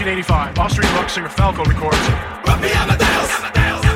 1985, Austrian rock singer Falco records Amadeus!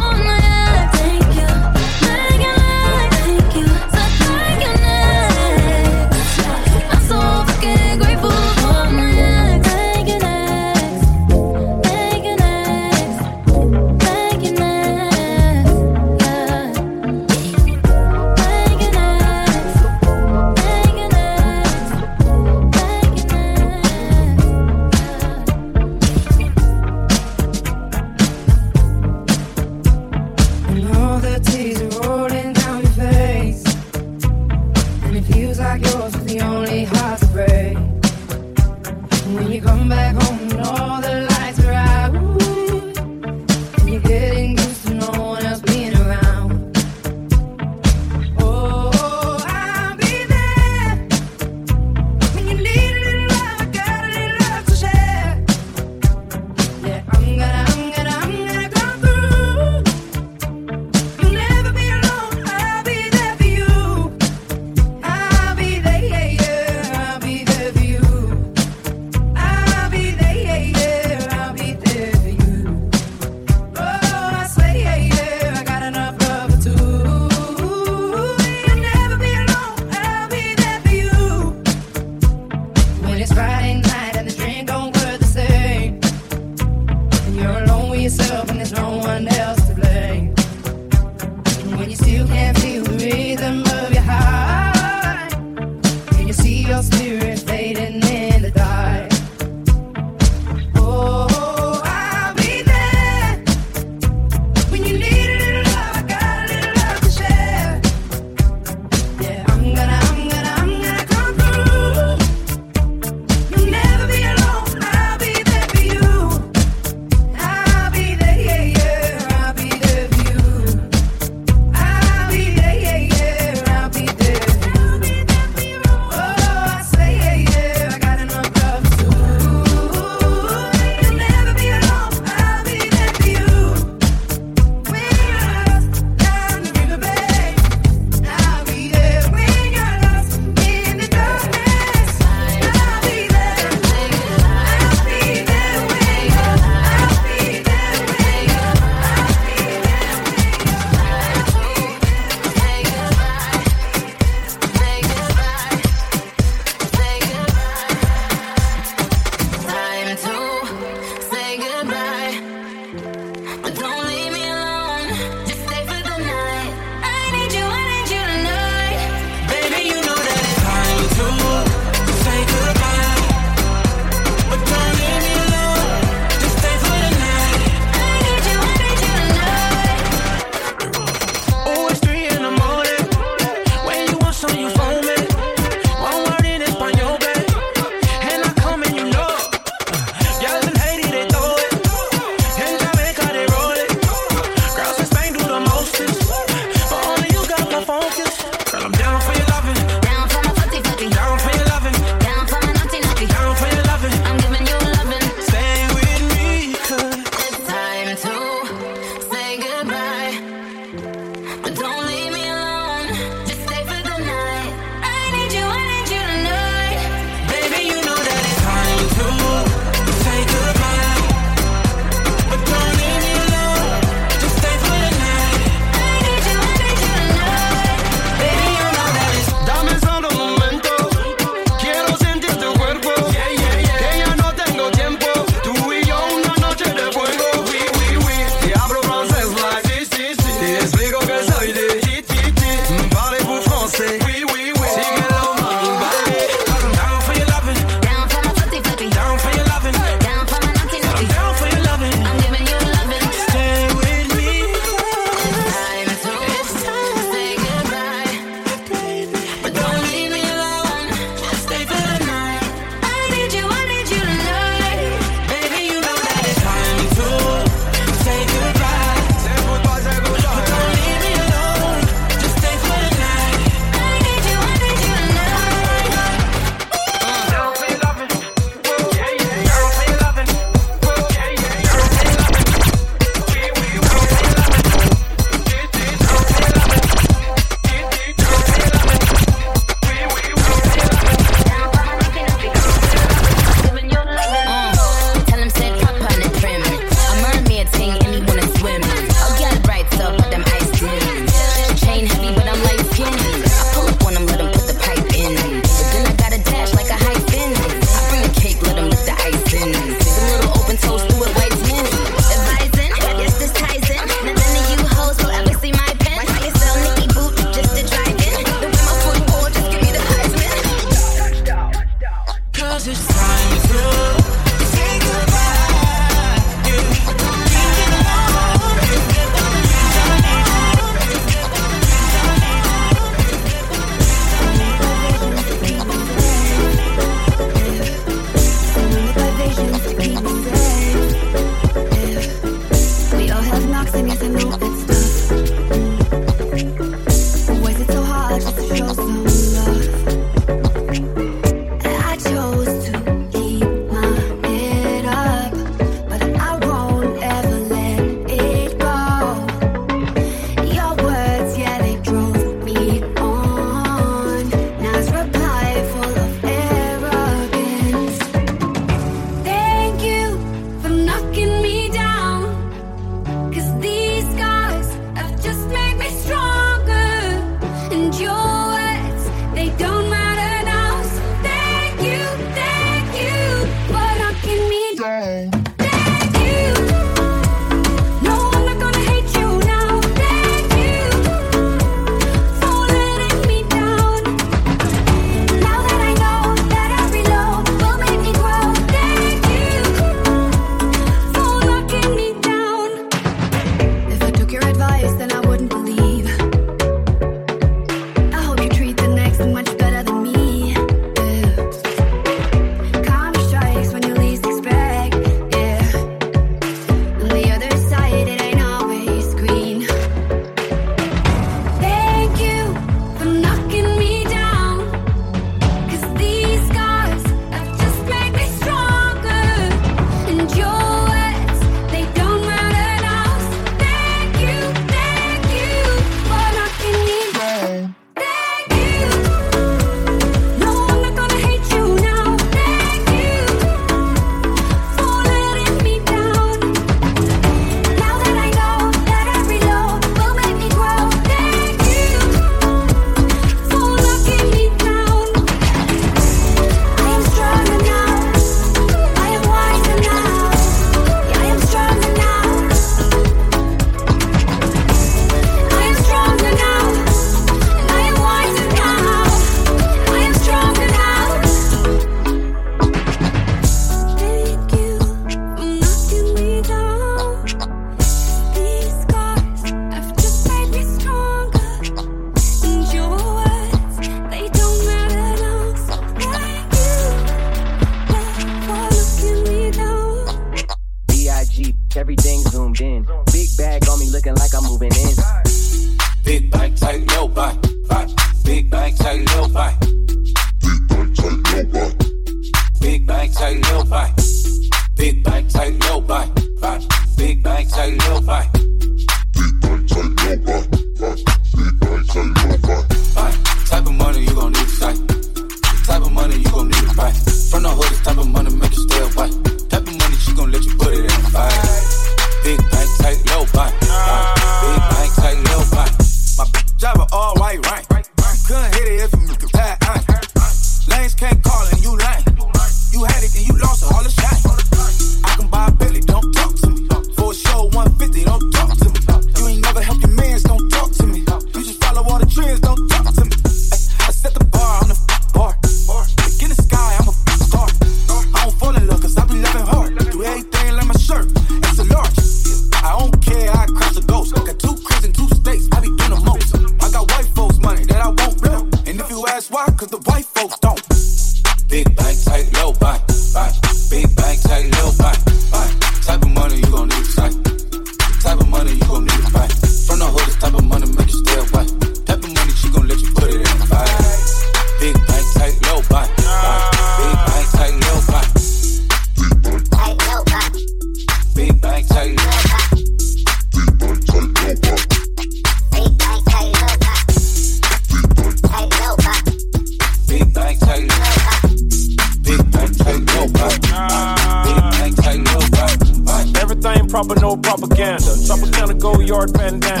yard bandana.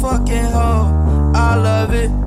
fucking hoe. I love it.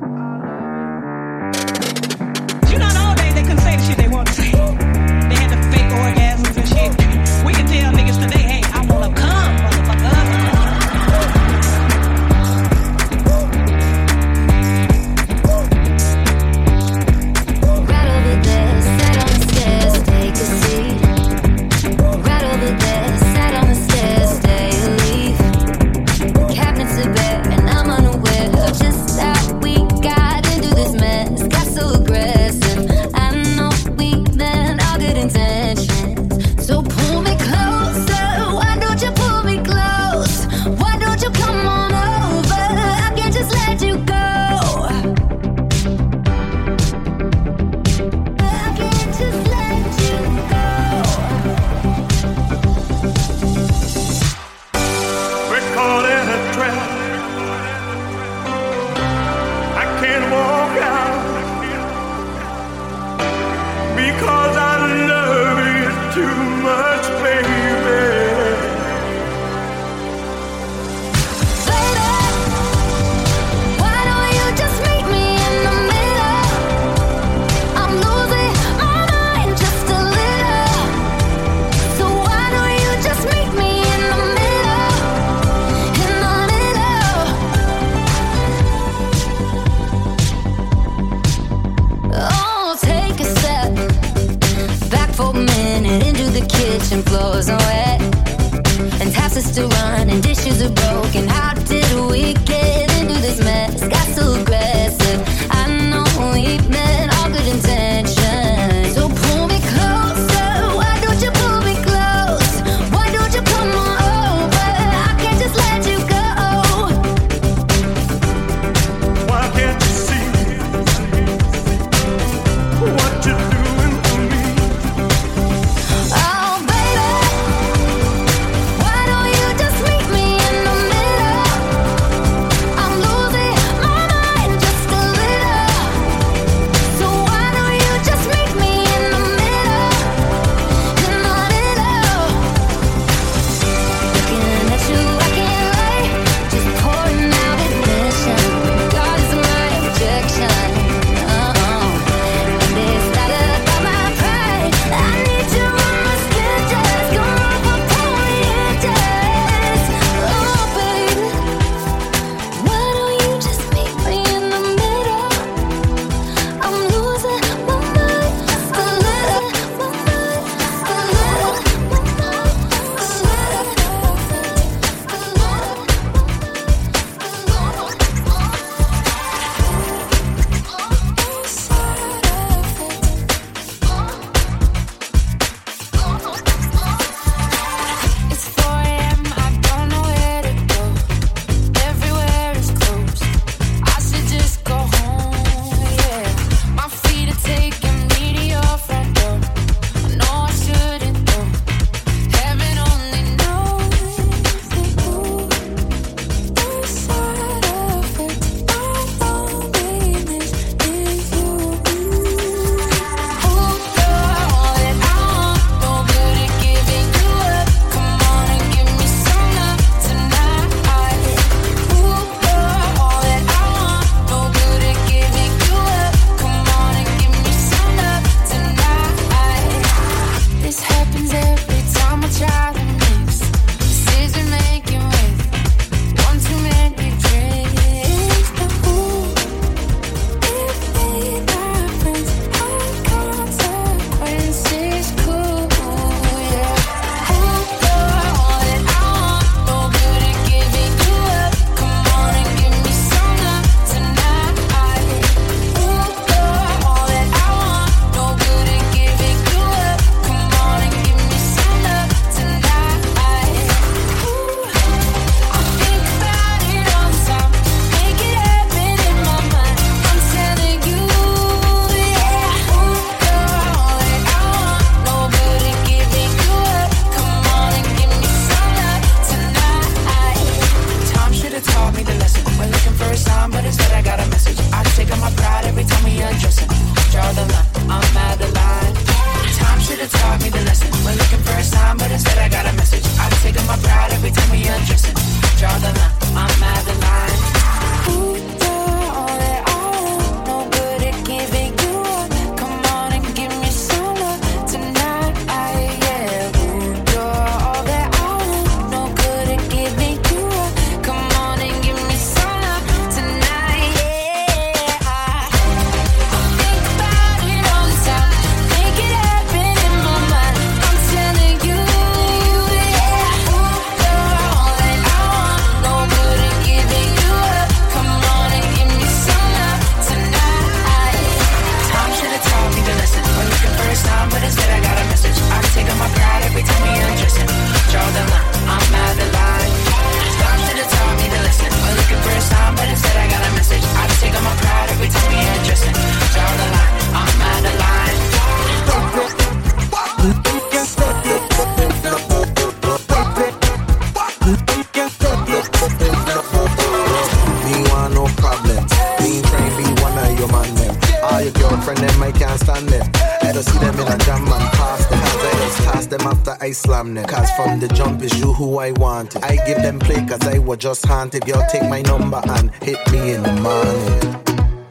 your man them. All your girlfriend them, I can't stand them. I don't see them in a jam and pass them. After else, pass them after I slam them. Cause from the jump is you who I want. I give them play cause I was just haunted. Y'all take my number and hit me in the morning.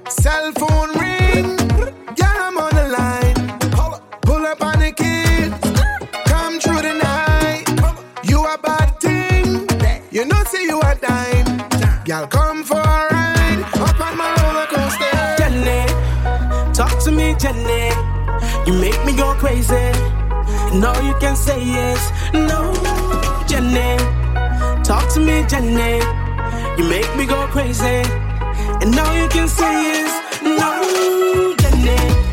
Cell phone ring, yeah I'm on the line. Pull up on the kids, come through the. You a bad thing, you know see you crazy. No, you can say yes. No, Jennie. Talk to me, Jennie. You make me go crazy. And now you can say yes. No, Jennie.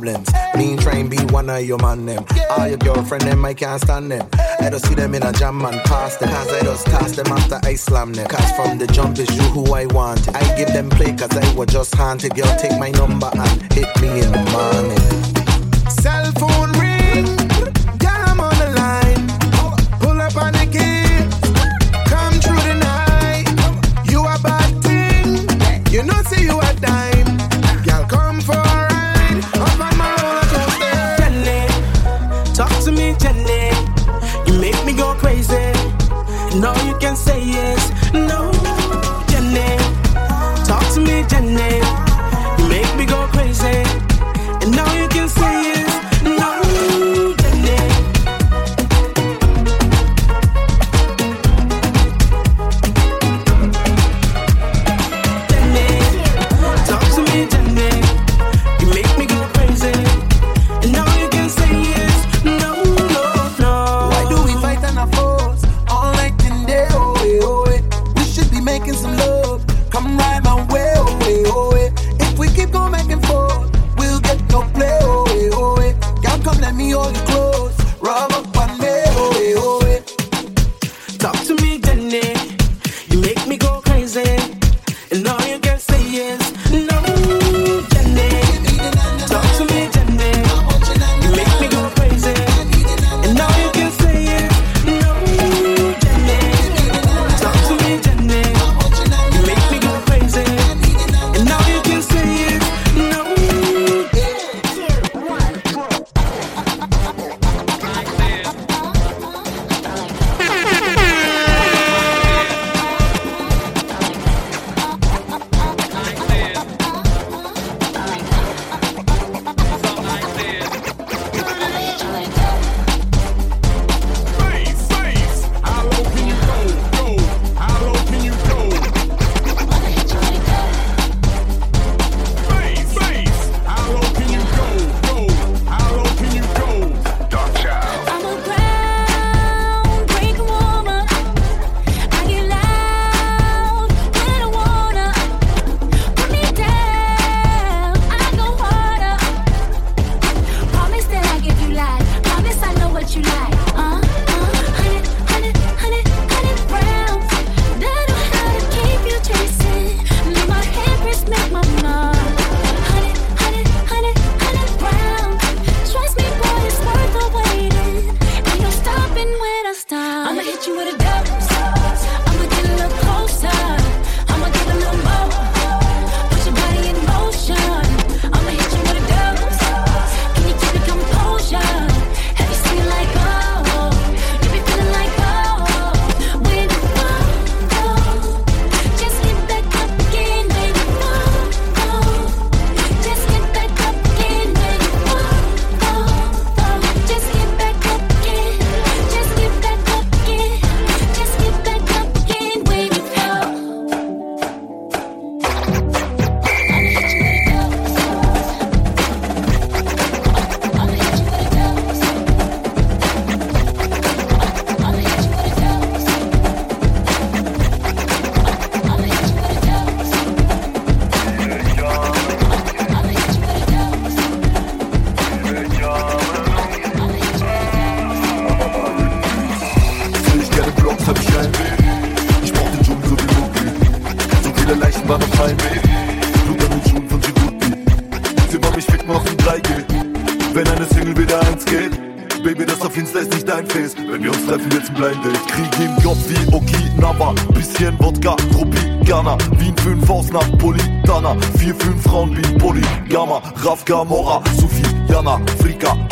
problems. Me try be one of your man them. All your girlfriend them, I can't stand them. I don't see them in a jam and pass them. Cause I just toss them after I slam them. Cause from the jump is you who I want. I give them play cause I was just haunted. Girl, take my number and hit me in the morning. Cell phone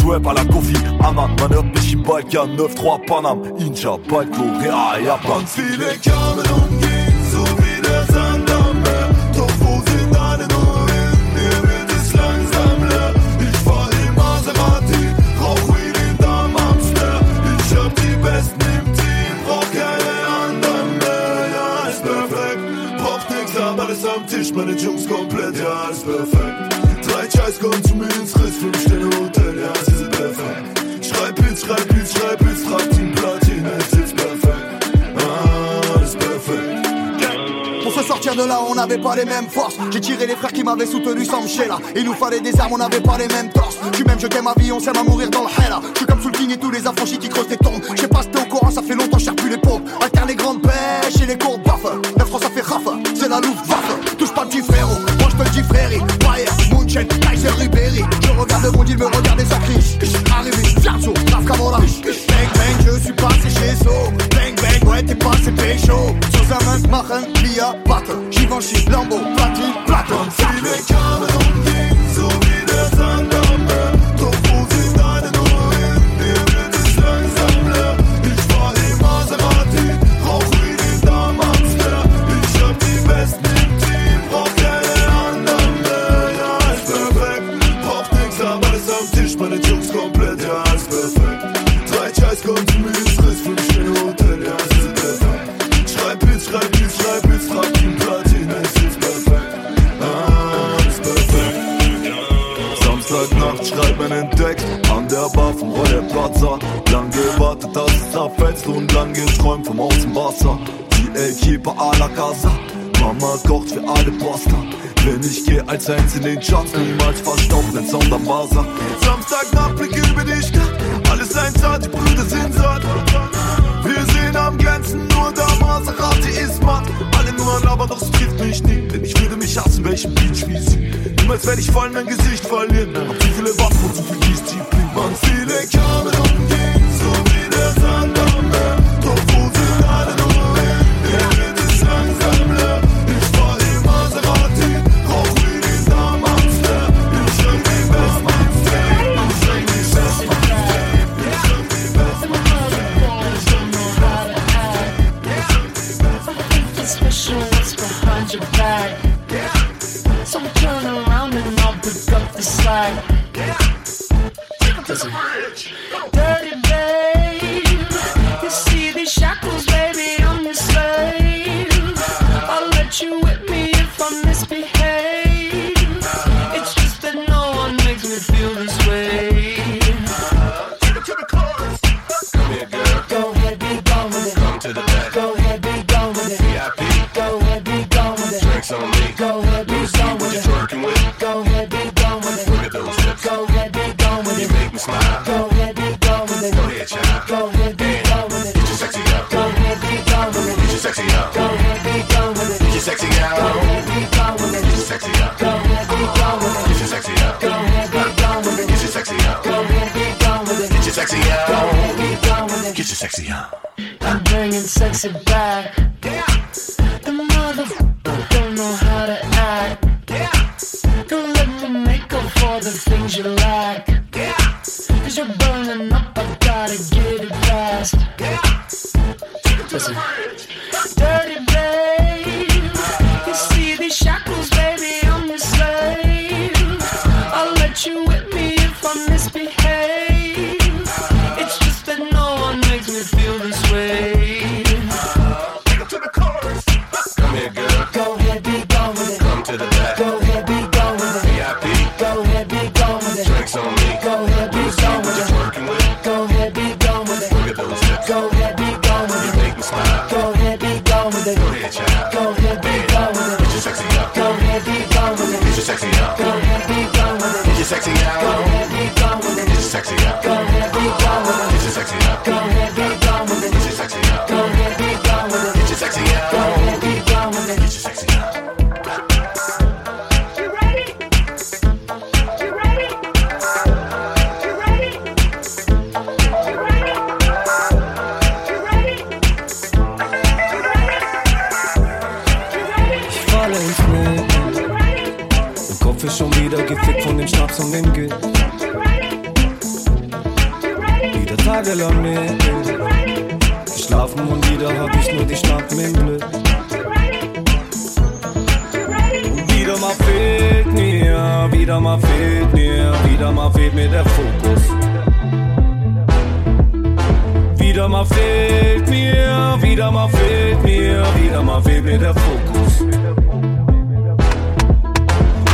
web à la Kofi Annan Manördlich im Balkan 9-3 Panam. Inja, Balko, Real, Japan. Und viele kamen und gingen, so wie der Sand am Meer Doch wo sind alle nur hin, mir wird es langsam leer. Ich fahr im Maserati, rauch wie den Damm am Snare Ich hab die Besten im Team, brauch keine anderen mehr. Ja, ist perfekt, braucht nix, aber alles am Tisch, meine Jungs kommen de là, on n'avait pas les mêmes forces. J'ai tiré les frères qui m'avaient soutenu sans me là. Il nous fallait des armes, on n'avait pas les mêmes torses. Tu m'aimes, je t'aime ma vie, on s'aime à mourir dans le hell. Je suis comme sous et tous les affranchis qui creusent des tombes. Je sais au courant, ça fait longtemps, j'ai plus les pauvres. Alterne les grandes pêches et les courtes baffes. La France, ça fait raffe, c'est la loupe vaffe. Touche pas le petit frérot, moi je te dis frérie. Bayer, Munchen, Kaiser, Ribéry. Je regarde le monde, il me regarde et ça crie. Arrivé, Fiatso, Bang bang, je suis passé chez So. Bang bang, ouais, t'es passé pécho. Zusammen machen wir Watte, Givenchy, Lambo, Platte. Sets in den Charts niemals verstopft, sondern wahr swag. Listen. sexy, huh? I'm bringing sexy back. wieder mal fehlt mir, wieder mal fehlt mir der Fokus.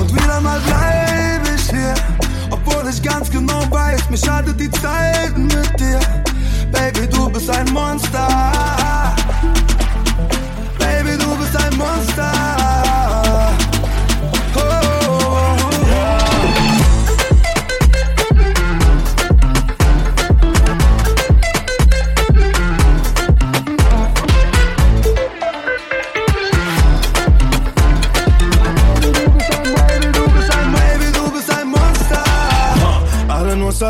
Und wieder mal bleib ich hier, obwohl ich ganz genau weiß, mir schadet die Zeit mit dir. Baby, du bist ein Monster.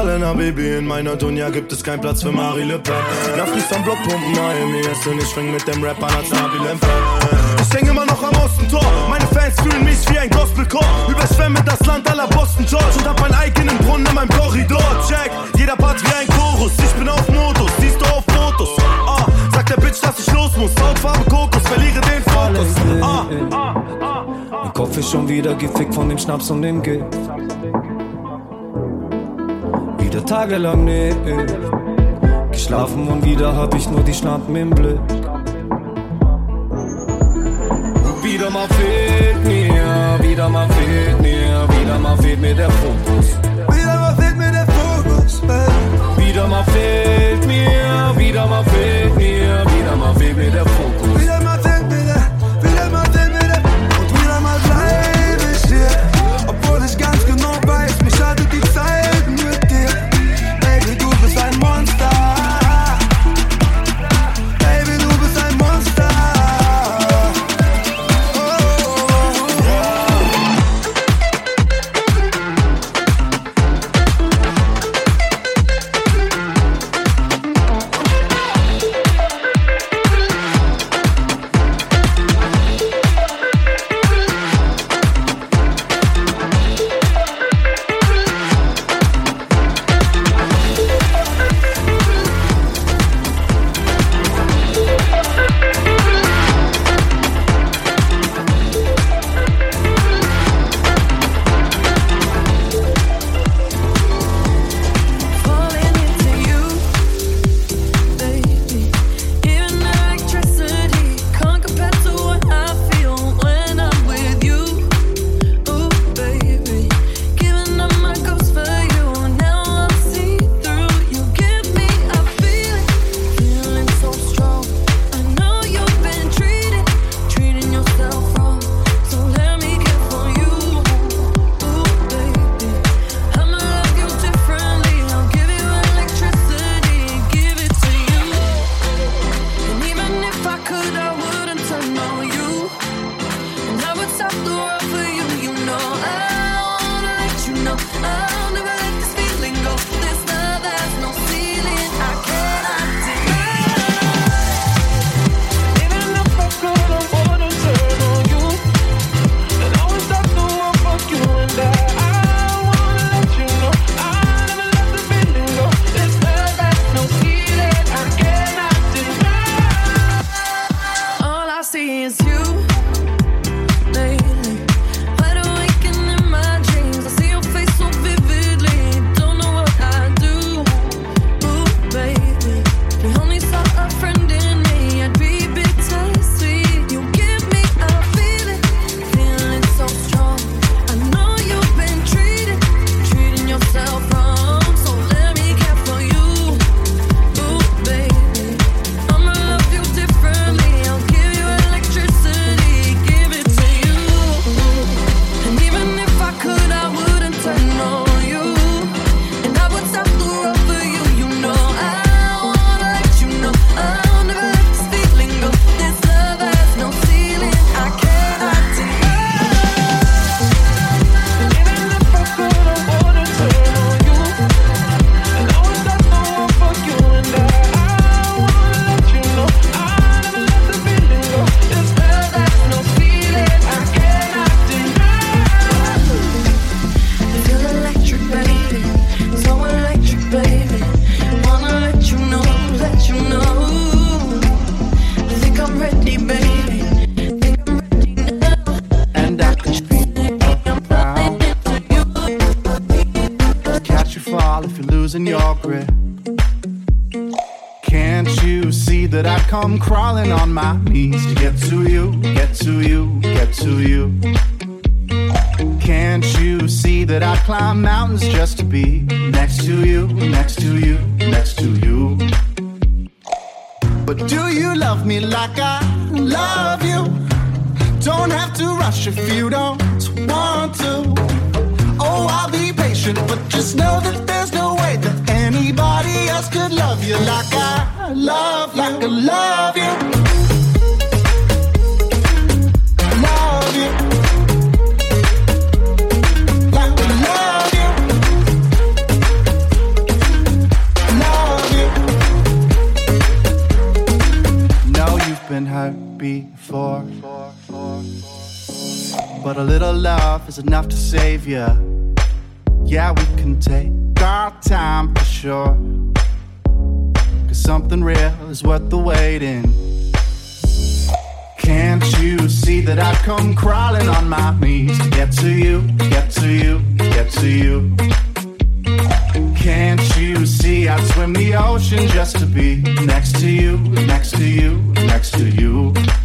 Magdalena, Baby, in meiner Dunja gibt es keinen Platz für Marie Le Pen. Nach am Block pumpen Miami, ist und ich schwing mit dem Rapper als Nabil Ich häng immer noch am Ostentor, meine Fans fühlen mich wie ein Gospelchor. Überschwemme das Land aller Boston George und hab meinen eigenen Brunnen in meinem Korridor. Check, jeder Part wie ein Chorus, ich bin auf Modus, siehst du auf Fotos. Ah, sagt der Bitch, dass ich los muss, Hautfarbe Kokos, verliere den Fokus. Ah, ah, ah, ah, ah. Mein Kopf ist schon wieder gefickt von dem Schnaps und dem Gift wieder tagelang neben. Geschlafen und wieder hab ich nur die Schlampen im Blick. Wieder mal fehlt mir, wieder mal fehlt mir, wieder mal fehlt mir der Fokus. Wieder mal fehlt mir der Fokus. Wieder mal fehlt mir, wieder mal fehlt mir, wieder mal fehlt mir der Fokus. But just know that there's no way that anybody else could love you like I love, like I love you. been hurt before. But a little love is enough to save you yeah, we can take our time for sure. Cause something real is worth the waiting. Can't you see that I've come crawling on my knees to get to you, get to you, get to you? Can't you see I'd swim the ocean just to be next to you, next to you, next to you? Next to you.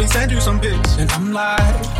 been sent you some pics, and I'm like.